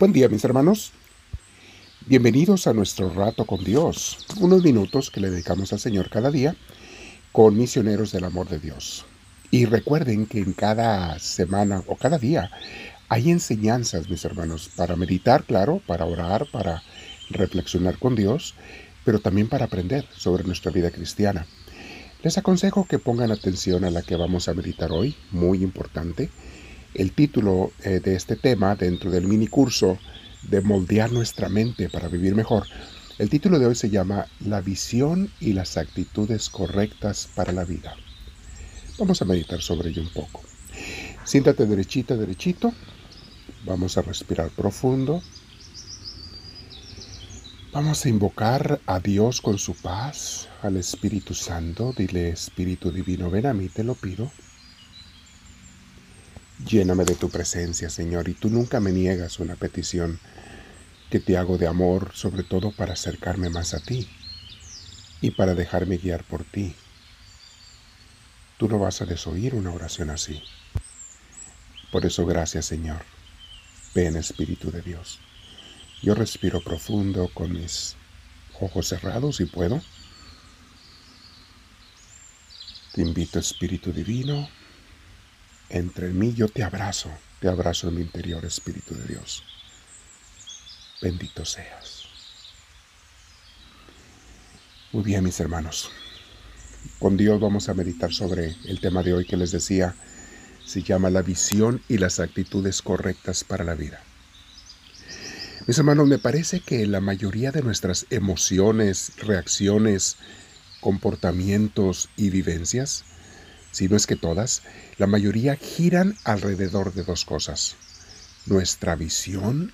Buen día mis hermanos. Bienvenidos a nuestro rato con Dios, unos minutos que le dedicamos al Señor cada día con misioneros del amor de Dios. Y recuerden que en cada semana o cada día hay enseñanzas, mis hermanos, para meditar, claro, para orar, para reflexionar con Dios, pero también para aprender sobre nuestra vida cristiana. Les aconsejo que pongan atención a la que vamos a meditar hoy, muy importante. El título eh, de este tema dentro del mini curso de moldear nuestra mente para vivir mejor, el título de hoy se llama La visión y las actitudes correctas para la vida. Vamos a meditar sobre ello un poco. Siéntate derechita, derechito. Vamos a respirar profundo. Vamos a invocar a Dios con su paz, al Espíritu Santo. Dile, Espíritu Divino, ven a mí, te lo pido. Lléname de tu presencia, Señor, y tú nunca me niegas una petición que te hago de amor, sobre todo para acercarme más a ti y para dejarme guiar por ti. Tú no vas a desoír una oración así. Por eso gracias, Señor. Ven, Espíritu de Dios. Yo respiro profundo con mis ojos cerrados si puedo. Te invito, Espíritu Divino. Entre mí yo te abrazo, te abrazo en mi interior, Espíritu de Dios. Bendito seas. Muy bien, mis hermanos. Con Dios vamos a meditar sobre el tema de hoy que les decía. Se llama la visión y las actitudes correctas para la vida. Mis hermanos, me parece que la mayoría de nuestras emociones, reacciones, comportamientos y vivencias, si no es que todas, la mayoría giran alrededor de dos cosas. Nuestra visión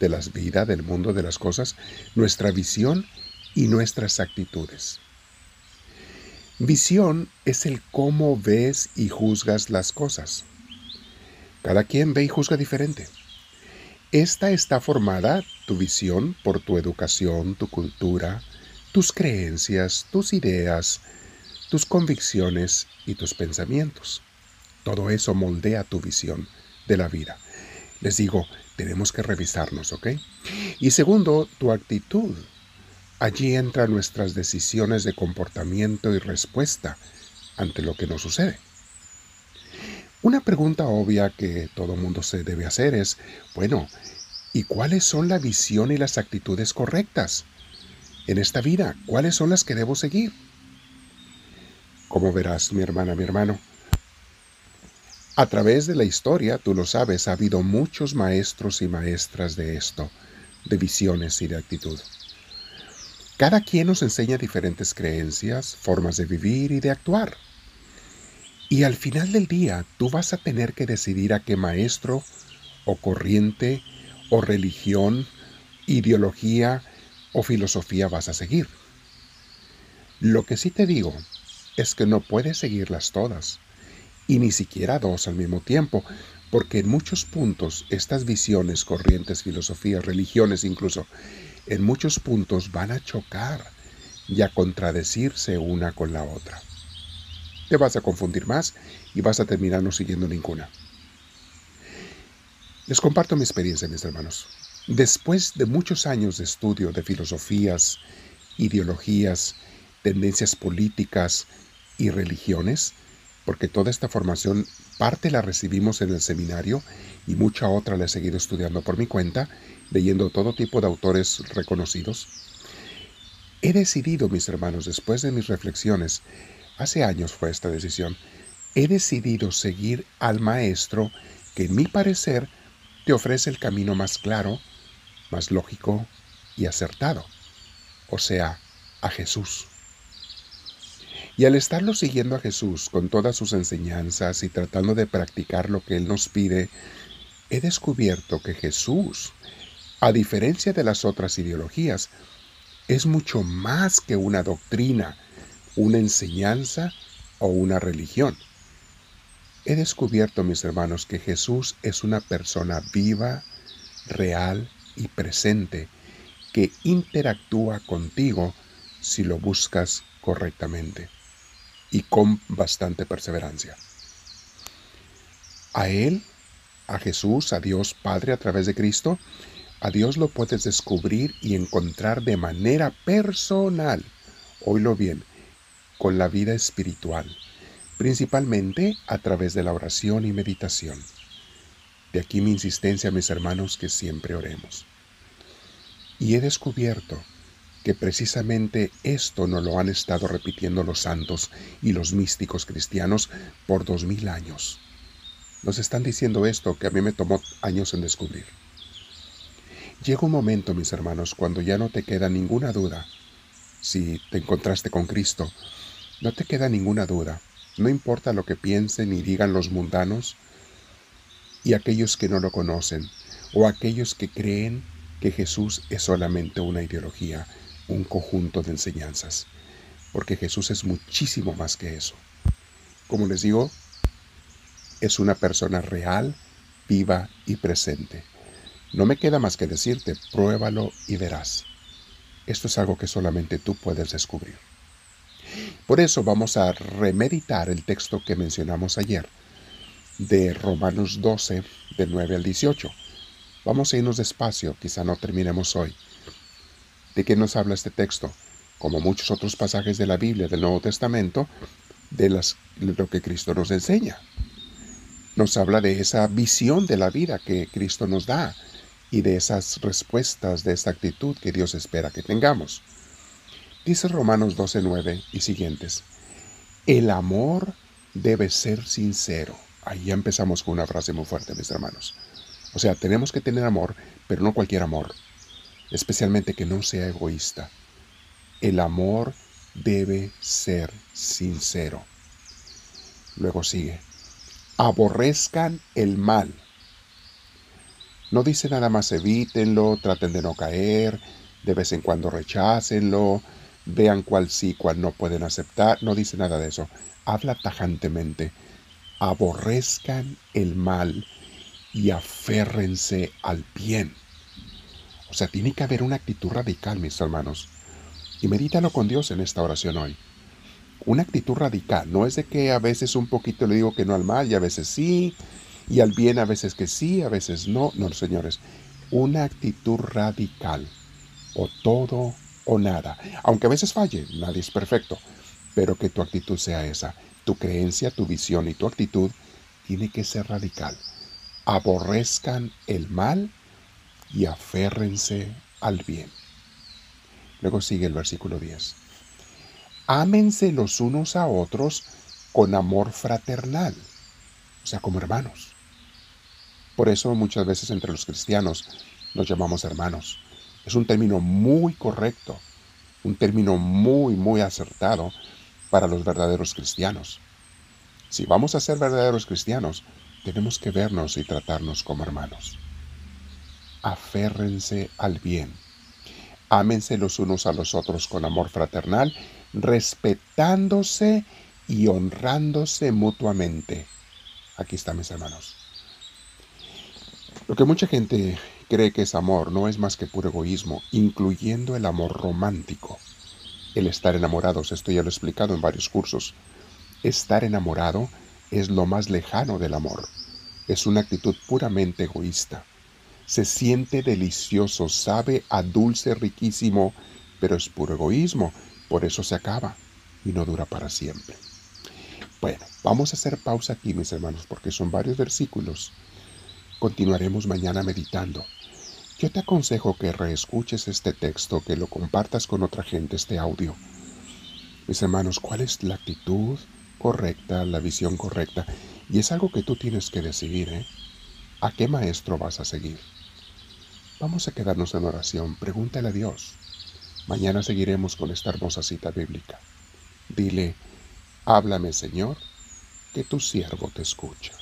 de las vidas, del mundo de las cosas, nuestra visión y nuestras actitudes. Visión es el cómo ves y juzgas las cosas. Cada quien ve y juzga diferente. Esta está formada, tu visión, por tu educación, tu cultura, tus creencias, tus ideas, tus convicciones y tus pensamientos. Todo eso moldea tu visión de la vida. Les digo, tenemos que revisarnos, ¿ok? Y segundo, tu actitud. Allí entran nuestras decisiones de comportamiento y respuesta ante lo que nos sucede. Una pregunta obvia que todo mundo se debe hacer es, bueno, ¿y cuáles son la visión y las actitudes correctas en esta vida? ¿Cuáles son las que debo seguir? Como verás, mi hermana, mi hermano, a través de la historia, tú lo sabes, ha habido muchos maestros y maestras de esto, de visiones y de actitud. Cada quien nos enseña diferentes creencias, formas de vivir y de actuar. Y al final del día tú vas a tener que decidir a qué maestro o corriente o religión, ideología o filosofía vas a seguir. Lo que sí te digo es que no puedes seguirlas todas, y ni siquiera dos al mismo tiempo, porque en muchos puntos estas visiones, corrientes, filosofías, religiones incluso, en muchos puntos van a chocar y a contradecirse una con la otra te vas a confundir más y vas a terminar no siguiendo ninguna. Les comparto mi experiencia, mis hermanos. Después de muchos años de estudio de filosofías, ideologías, tendencias políticas y religiones, porque toda esta formación parte la recibimos en el seminario y mucha otra la he seguido estudiando por mi cuenta, leyendo todo tipo de autores reconocidos, he decidido, mis hermanos, después de mis reflexiones, Hace años fue esta decisión. He decidido seguir al Maestro que, en mi parecer, te ofrece el camino más claro, más lógico y acertado, o sea, a Jesús. Y al estarlo siguiendo a Jesús con todas sus enseñanzas y tratando de practicar lo que Él nos pide, he descubierto que Jesús, a diferencia de las otras ideologías, es mucho más que una doctrina una enseñanza o una religión. He descubierto, mis hermanos, que Jesús es una persona viva, real y presente que interactúa contigo si lo buscas correctamente y con bastante perseverancia. A Él, a Jesús, a Dios Padre a través de Cristo, a Dios lo puedes descubrir y encontrar de manera personal, oílo bien, con la vida espiritual, principalmente a través de la oración y meditación. De aquí mi insistencia, mis hermanos, que siempre oremos. Y he descubierto que precisamente esto nos lo han estado repitiendo los santos y los místicos cristianos por dos mil años. Nos están diciendo esto que a mí me tomó años en descubrir. Llega un momento, mis hermanos, cuando ya no te queda ninguna duda. Si te encontraste con Cristo, no te queda ninguna duda. No importa lo que piensen y digan los mundanos y aquellos que no lo conocen, o aquellos que creen que Jesús es solamente una ideología, un conjunto de enseñanzas, porque Jesús es muchísimo más que eso. Como les digo, es una persona real, viva y presente. No me queda más que decirte, pruébalo y verás. Esto es algo que solamente tú puedes descubrir. Por eso vamos a remeditar el texto que mencionamos ayer, de Romanos 12, del 9 al 18. Vamos a irnos despacio, quizá no terminemos hoy. ¿De qué nos habla este texto? Como muchos otros pasajes de la Biblia del Nuevo Testamento, de, las, lo que Cristo nos enseña. Nos habla de esa visión de la vida que Cristo nos da y de esas respuestas, de esa actitud que Dios espera que tengamos. Dice Romanos 12:9 y siguientes, el amor debe ser sincero. Ahí ya empezamos con una frase muy fuerte, mis hermanos. O sea, tenemos que tener amor, pero no cualquier amor, especialmente que no sea egoísta. El amor debe ser sincero. Luego sigue, aborrezcan el mal. No dice nada más evítenlo, traten de no caer, de vez en cuando rechácenlo, vean cuál sí, cuál no pueden aceptar. No dice nada de eso. Habla tajantemente. Aborrezcan el mal y aférrense al bien. O sea, tiene que haber una actitud radical, mis hermanos. Y medítalo con Dios en esta oración hoy. Una actitud radical. No es de que a veces un poquito le digo que no al mal y a veces sí, y al bien a veces que sí, a veces no. No, señores. Una actitud radical. O todo o nada. Aunque a veces falle, nadie es perfecto. Pero que tu actitud sea esa. Tu creencia, tu visión y tu actitud tiene que ser radical aborrezcan el mal y aférrense al bien. Luego sigue el versículo 10. Ámense los unos a otros con amor fraternal, o sea, como hermanos. Por eso muchas veces entre los cristianos nos llamamos hermanos. Es un término muy correcto, un término muy, muy acertado para los verdaderos cristianos. Si vamos a ser verdaderos cristianos, tenemos que vernos y tratarnos como hermanos. Aférrense al bien. Ámense los unos a los otros con amor fraternal, respetándose y honrándose mutuamente. Aquí están mis hermanos. Lo que mucha gente cree que es amor no es más que puro egoísmo, incluyendo el amor romántico. El estar enamorados, esto ya lo he explicado en varios cursos. Estar enamorado es lo más lejano del amor. Es una actitud puramente egoísta. Se siente delicioso, sabe a dulce riquísimo, pero es puro egoísmo, por eso se acaba y no dura para siempre. Bueno, vamos a hacer pausa aquí, mis hermanos, porque son varios versículos. Continuaremos mañana meditando. Yo te aconsejo que reescuches este texto, que lo compartas con otra gente, este audio. Mis hermanos, ¿cuál es la actitud? correcta, la visión correcta. Y es algo que tú tienes que decidir, ¿eh? ¿A qué maestro vas a seguir? Vamos a quedarnos en oración. Pregúntale a Dios. Mañana seguiremos con esta hermosa cita bíblica. Dile, háblame Señor, que tu siervo te escucha.